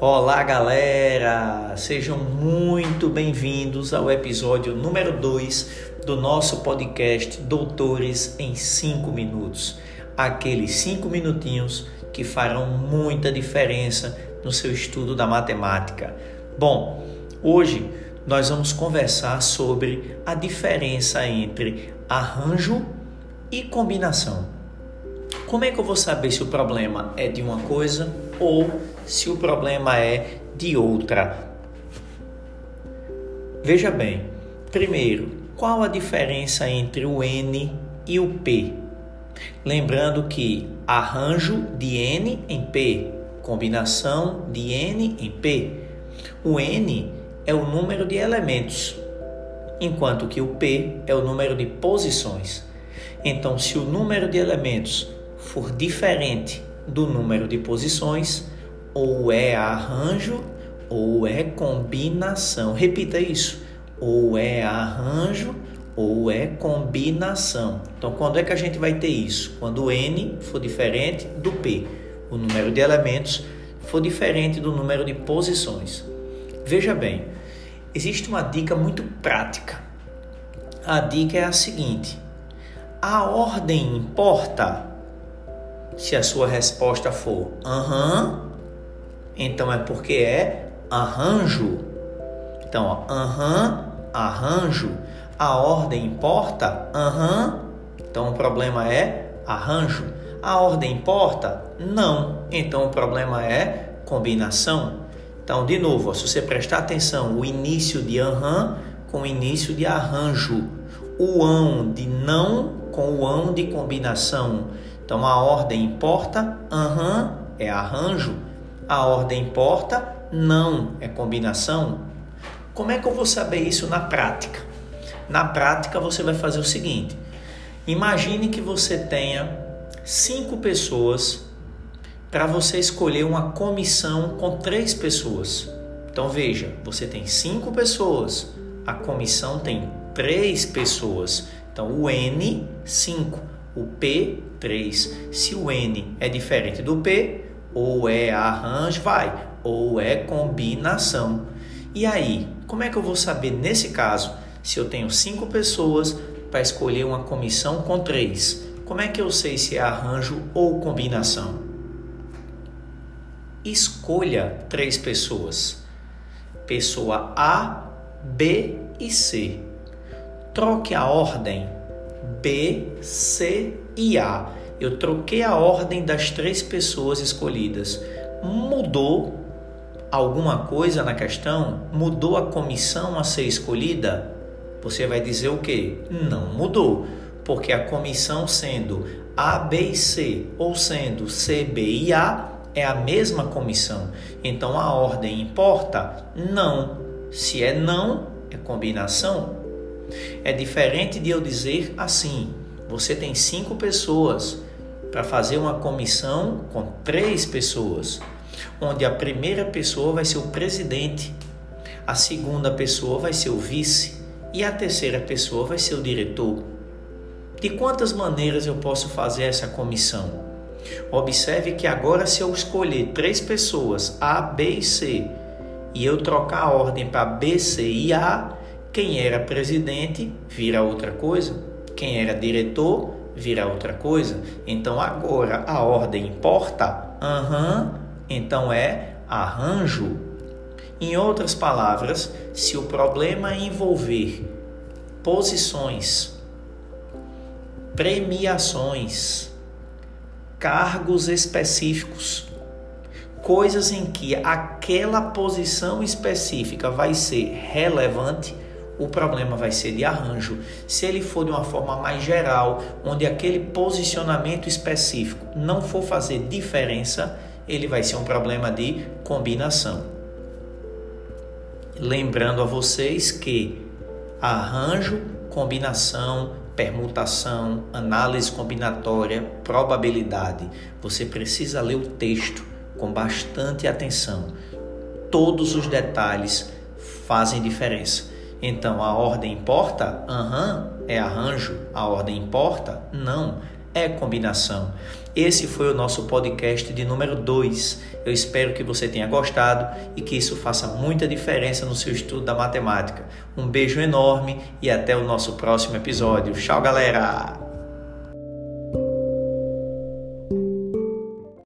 Olá, galera! Sejam muito bem-vindos ao episódio número 2 do nosso podcast Doutores em 5 Minutos. Aqueles 5 minutinhos que farão muita diferença no seu estudo da matemática. Bom, hoje nós vamos conversar sobre a diferença entre arranjo e combinação. Como é que eu vou saber se o problema é de uma coisa ou se o problema é de outra. Veja bem, primeiro, qual a diferença entre o N e o P? Lembrando que arranjo de N em P, combinação de N em P. O N é o número de elementos, enquanto que o P é o número de posições. Então, se o número de elementos for diferente do número de posições, ou é arranjo ou é combinação. Repita isso. Ou é arranjo ou é combinação. Então, quando é que a gente vai ter isso? Quando o N for diferente do P, o número de elementos for diferente do número de posições. Veja bem, existe uma dica muito prática. A dica é a seguinte: a ordem importa? Se a sua resposta for aham, então é porque é arranjo. Então, aham, arranjo. A ordem importa? Aham. Então o problema é arranjo. A ordem importa? Não. Então o problema é combinação. Então, de novo, se você prestar atenção, o início de aham com o início de arranjo. O ão de não com o ão de combinação. Então a ordem importa? Aham é arranjo. A ordem importa? Não. É combinação? Como é que eu vou saber isso na prática? Na prática, você vai fazer o seguinte: imagine que você tenha cinco pessoas para você escolher uma comissão com três pessoas. Então veja, você tem cinco pessoas, a comissão tem três pessoas. Então o N, 5, o P, 3. Se o N é diferente do P, ou é arranjo, vai, ou é combinação. E aí, como é que eu vou saber nesse caso se eu tenho cinco pessoas para escolher uma comissão com três? Como é que eu sei se é arranjo ou combinação? Escolha três pessoas: pessoa A, B e C. Troque a ordem B, C e A eu troquei a ordem das três pessoas escolhidas. Mudou alguma coisa na questão? Mudou a comissão a ser escolhida? Você vai dizer o que? Não mudou, porque a comissão sendo A, B e C, ou sendo C, B e A, é a mesma comissão. Então a ordem importa? Não. Se é não, é combinação. É diferente de eu dizer assim: você tem cinco pessoas para fazer uma comissão com três pessoas, onde a primeira pessoa vai ser o presidente, a segunda pessoa vai ser o vice e a terceira pessoa vai ser o diretor. De quantas maneiras eu posso fazer essa comissão? Observe que agora, se eu escolher três pessoas, A, B e C, e eu trocar a ordem para B, C e A, quem era presidente vira outra coisa, quem era diretor vira outra coisa. Então agora a ordem importa? Aham, uhum. então é arranjo. Em outras palavras, se o problema envolver posições, premiações, cargos específicos, coisas em que aquela posição específica vai ser relevante, o problema vai ser de arranjo. Se ele for de uma forma mais geral, onde aquele posicionamento específico não for fazer diferença, ele vai ser um problema de combinação. Lembrando a vocês que arranjo, combinação, permutação, análise combinatória, probabilidade, você precisa ler o texto com bastante atenção. Todos os detalhes fazem diferença. Então a ordem importa? Aham, uhum, é arranjo. A ordem importa? Não, é combinação. Esse foi o nosso podcast de número 2. Eu espero que você tenha gostado e que isso faça muita diferença no seu estudo da matemática. Um beijo enorme e até o nosso próximo episódio. Tchau, galera!